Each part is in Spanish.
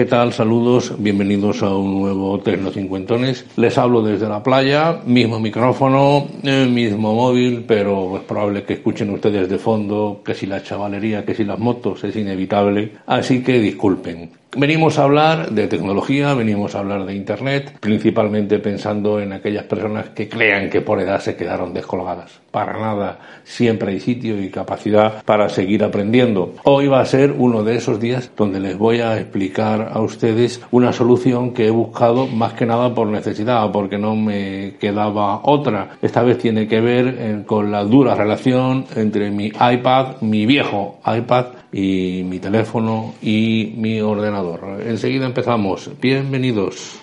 ¿Qué tal? Saludos, bienvenidos a un nuevo Tecnocincuentones. Les hablo desde la playa, mismo micrófono, eh, mismo móvil, pero es probable que escuchen ustedes de fondo que si la chavalería, que si las motos, es inevitable, así que disculpen. Venimos a hablar de tecnología, venimos a hablar de Internet, principalmente pensando en aquellas personas que crean que por edad se quedaron descolgadas. Para nada, siempre hay sitio y capacidad para seguir aprendiendo. Hoy va a ser uno de esos días donde les voy a explicar a ustedes una solución que he buscado más que nada por necesidad, porque no me quedaba otra. Esta vez tiene que ver eh, con la dura relación entre mi iPad, mi viejo iPad, y mi teléfono y mi ordenador. Enseguida empezamos. Bienvenidos.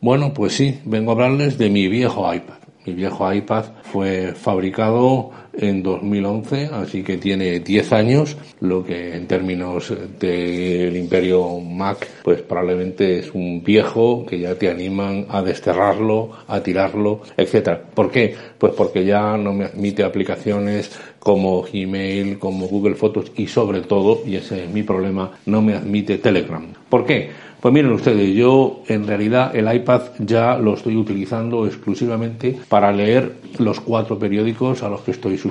Bueno, pues sí, vengo a hablarles de mi viejo iPad. Mi viejo iPad fue fabricado en 2011, así que tiene 10 años, lo que en términos del imperio Mac, pues probablemente es un viejo que ya te animan a desterrarlo, a tirarlo, etcétera. ¿Por qué? Pues porque ya no me admite aplicaciones como Gmail, como Google Fotos y sobre todo, y ese es mi problema, no me admite Telegram. ¿Por qué? Pues miren ustedes, yo en realidad el iPad ya lo estoy utilizando exclusivamente para leer los cuatro periódicos a los que estoy suscrito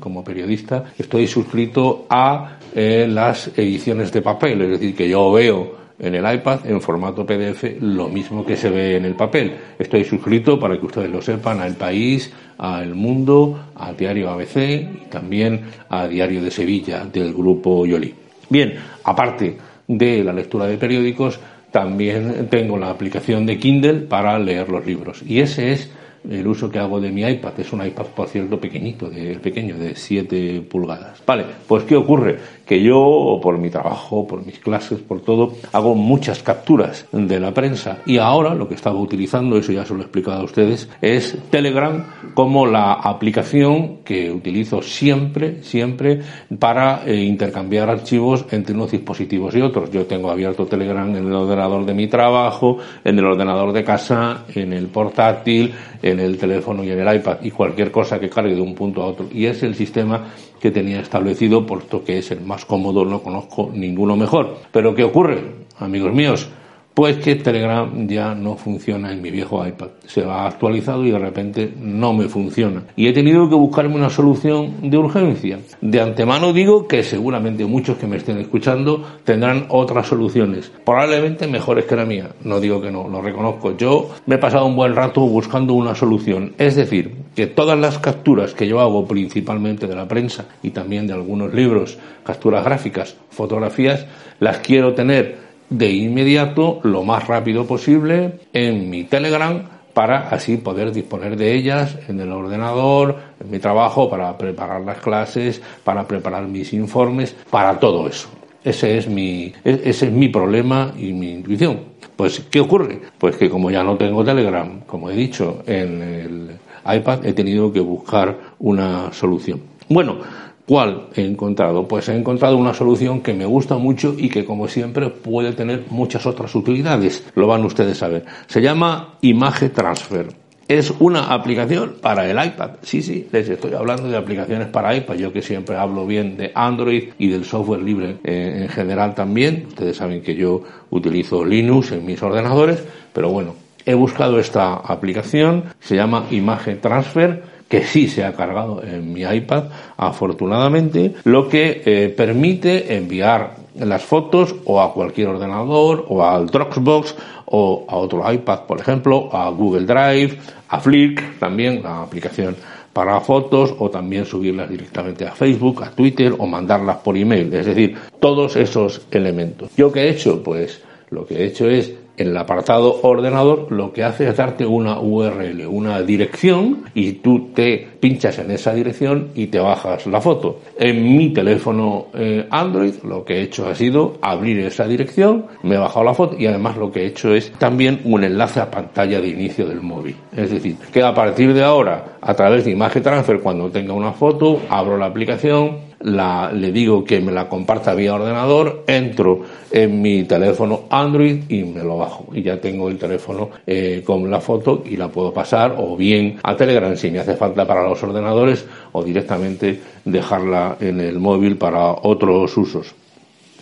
como periodista. Estoy suscrito a eh, las ediciones de papel, es decir, que yo veo en el iPad en formato PDF lo mismo que se ve en el papel. Estoy suscrito, para que ustedes lo sepan, a El País, a El Mundo, al diario ABC y también a Diario de Sevilla del grupo Yoli. Bien, aparte de la lectura de periódicos, también tengo la aplicación de Kindle para leer los libros. Y ese es el uso que hago de mi iPad. Es un iPad, por cierto, pequeñito, de, pequeño, de 7 pulgadas. Vale, pues ¿qué ocurre? Que yo, por mi trabajo, por mis clases, por todo, hago muchas capturas de la prensa. Y ahora lo que estaba utilizando, eso ya se lo he explicado a ustedes, es Telegram como la aplicación que utilizo siempre, siempre para eh, intercambiar archivos entre unos dispositivos y otros. Yo tengo abierto Telegram en el ordenador de mi trabajo, en el ordenador de casa, en el portátil, el teléfono y en el iPad y cualquier cosa que cargue de un punto a otro. Y es el sistema que tenía establecido, puesto que es el más cómodo, no conozco ninguno mejor. Pero ¿qué ocurre, amigos míos? Pues que Telegram ya no funciona en mi viejo iPad. Se va actualizado y de repente no me funciona. Y he tenido que buscarme una solución de urgencia. De antemano digo que seguramente muchos que me estén escuchando tendrán otras soluciones. Probablemente mejores que la mía. No digo que no, lo reconozco. Yo me he pasado un buen rato buscando una solución. Es decir, que todas las capturas que yo hago principalmente de la prensa y también de algunos libros, capturas gráficas, fotografías, las quiero tener de inmediato, lo más rápido posible, en mi Telegram para así poder disponer de ellas en el ordenador, en mi trabajo, para preparar las clases, para preparar mis informes, para todo eso. Ese es mi, e-, ese es mi problema y mi intuición. Pues, ¿qué ocurre? Pues que como ya no tengo Telegram, como he dicho, en el iPad, he tenido que buscar una solución. Bueno, ¿Cuál he encontrado? Pues he encontrado una solución que me gusta mucho y que, como siempre, puede tener muchas otras utilidades. Lo van ustedes a ver. Se llama Image Transfer. Es una aplicación para el iPad. Sí, sí, les estoy hablando de aplicaciones para iPad. Yo que siempre hablo bien de Android y del software libre eh, en general también. Ustedes saben que yo utilizo Linux en mis ordenadores, pero bueno, he buscado esta aplicación. Se llama Image Transfer que sí se ha cargado en mi iPad, afortunadamente, lo que eh, permite enviar las fotos o a cualquier ordenador o al Dropbox o a otro iPad, por ejemplo, a Google Drive, a Flick, también la aplicación para fotos o también subirlas directamente a Facebook, a Twitter o mandarlas por email. Es decir, todos esos elementos. ¿Yo qué he hecho? Pues lo que he hecho es en el apartado ordenador lo que hace es darte una URL, una dirección y tú te pinchas en esa dirección y te bajas la foto. En mi teléfono eh, Android lo que he hecho ha sido abrir esa dirección, me he bajado la foto y además lo que he hecho es también un enlace a pantalla de inicio del móvil. Es decir, que a partir de ahora, a través de Image Transfer, cuando tenga una foto, abro la aplicación, la, le digo que me la comparta vía ordenador, entro en mi teléfono Android y me lo bajo. Y ya tengo el teléfono eh, con la foto y la puedo pasar o bien a Telegram si me hace falta para los ordenadores o directamente dejarla en el móvil para otros usos.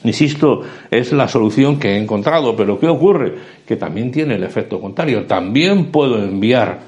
Insisto, es la solución que he encontrado, pero ¿qué ocurre? Que también tiene el efecto contrario. También puedo enviar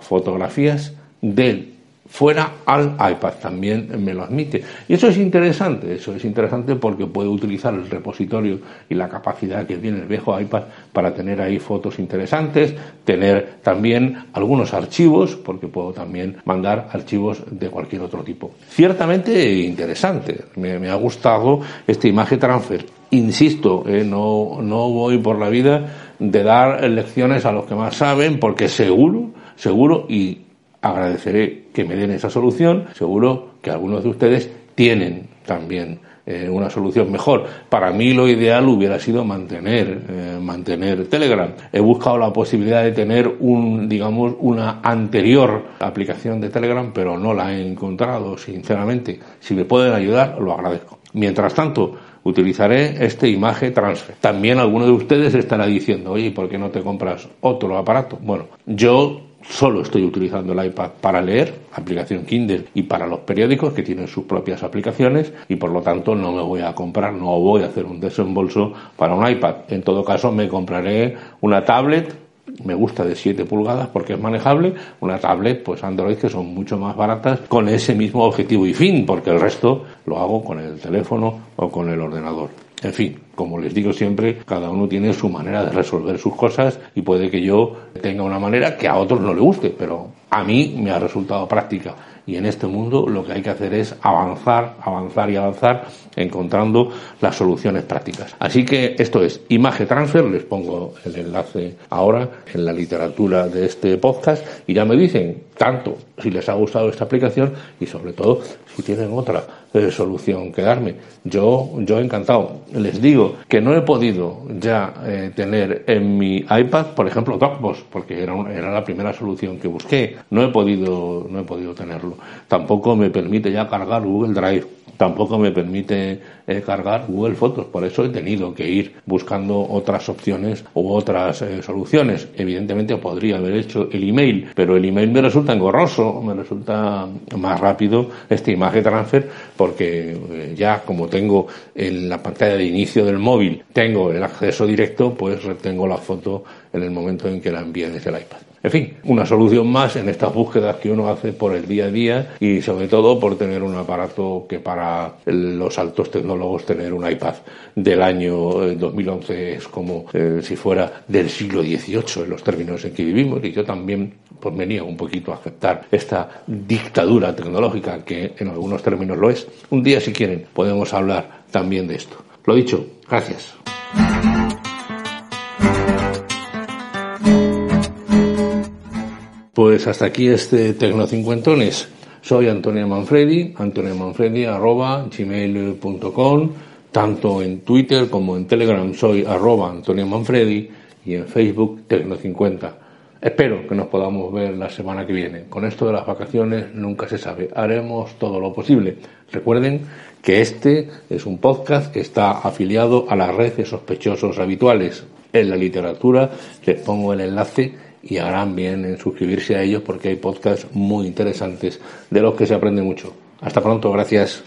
fotografías del fuera al iPad, también me lo admite. Y eso es interesante, eso es interesante porque puedo utilizar el repositorio y la capacidad que tiene el viejo iPad para tener ahí fotos interesantes, tener también algunos archivos, porque puedo también mandar archivos de cualquier otro tipo. Ciertamente interesante, me, ha gustado este imagen transfer. Insisto, eh, no, no voy por la vida de dar lecciones a los que más saben, porque seguro, seguro, y agradeceré que me den esa solución. Seguro que algunos de ustedes tienen también eh, una solución mejor. Para mí lo ideal hubiera sido mantener, eh, mantener Telegram. He buscado la posibilidad de tener un, digamos, una anterior aplicación de Telegram, pero no la he encontrado, sinceramente. Si me pueden ayudar, lo agradezco. Mientras tanto, utilizaré este imagen transfer. También alguno de ustedes estará diciendo, oye, ¿por qué no te compras otro aparato? Bueno, yo Solo estoy utilizando el iPad para leer, aplicación Kindle, y para los periódicos que tienen sus propias aplicaciones y por lo tanto no me voy a comprar, no voy a hacer un desembolso para un iPad. En todo caso me compraré una tablet me gusta de 7 pulgadas porque es manejable, una tablet pues Android que son mucho más baratas con ese mismo objetivo y fin, porque el resto lo hago con el teléfono o con el ordenador. En fin, como les digo siempre, cada uno tiene su manera de resolver sus cosas y puede que yo tenga una manera que a otros no le guste, pero a mí me ha resultado práctica. Y en este mundo lo que hay que hacer es avanzar, avanzar y avanzar encontrando las soluciones prácticas. Así que esto es Image Transfer, les pongo el enlace ahora en la literatura de este podcast y ya me dicen tanto si les ha gustado esta aplicación y sobre todo si tienen otra eh, solución que darme. Yo, yo encantado. Les digo que no he podido ya eh, tener en mi iPad, por ejemplo, Dropbox, porque era, era la primera solución que busqué. No he podido, no he podido tenerlo. Tampoco me permite ya cargar Google Drive tampoco me permite eh, cargar Google Fotos. Por eso he tenido que ir buscando otras opciones u otras eh, soluciones. Evidentemente podría haber hecho el email, pero el email me resulta engorroso, me resulta más rápido este imagen transfer porque eh, ya como tengo en la pantalla de inicio del móvil, tengo el acceso directo, pues retengo la foto en el momento en que la envíe desde el iPad. En fin, una solución más en estas búsquedas que uno hace por el día a día y sobre todo por tener un aparato que para los altos tecnólogos tener un iPad del año 2011 eh, es como eh, si fuera del siglo XVIII en los términos en que vivimos y yo también pues venía un poquito a aceptar esta dictadura tecnológica que en algunos términos lo es. Un día si quieren podemos hablar también de esto. Lo dicho, gracias. Pues hasta aquí este Tecnocincuentones. Soy Antonio Manfredi, Manfredi arroba gmail.com, tanto en Twitter como en Telegram soy arroba Antonio Manfredi y en Facebook Tecno50. Espero que nos podamos ver la semana que viene. Con esto de las vacaciones nunca se sabe. Haremos todo lo posible. Recuerden que este es un podcast que está afiliado a la red de sospechosos habituales. En la literatura les pongo el enlace y harán bien en suscribirse a ellos porque hay podcasts muy interesantes de los que se aprende mucho. Hasta pronto, gracias.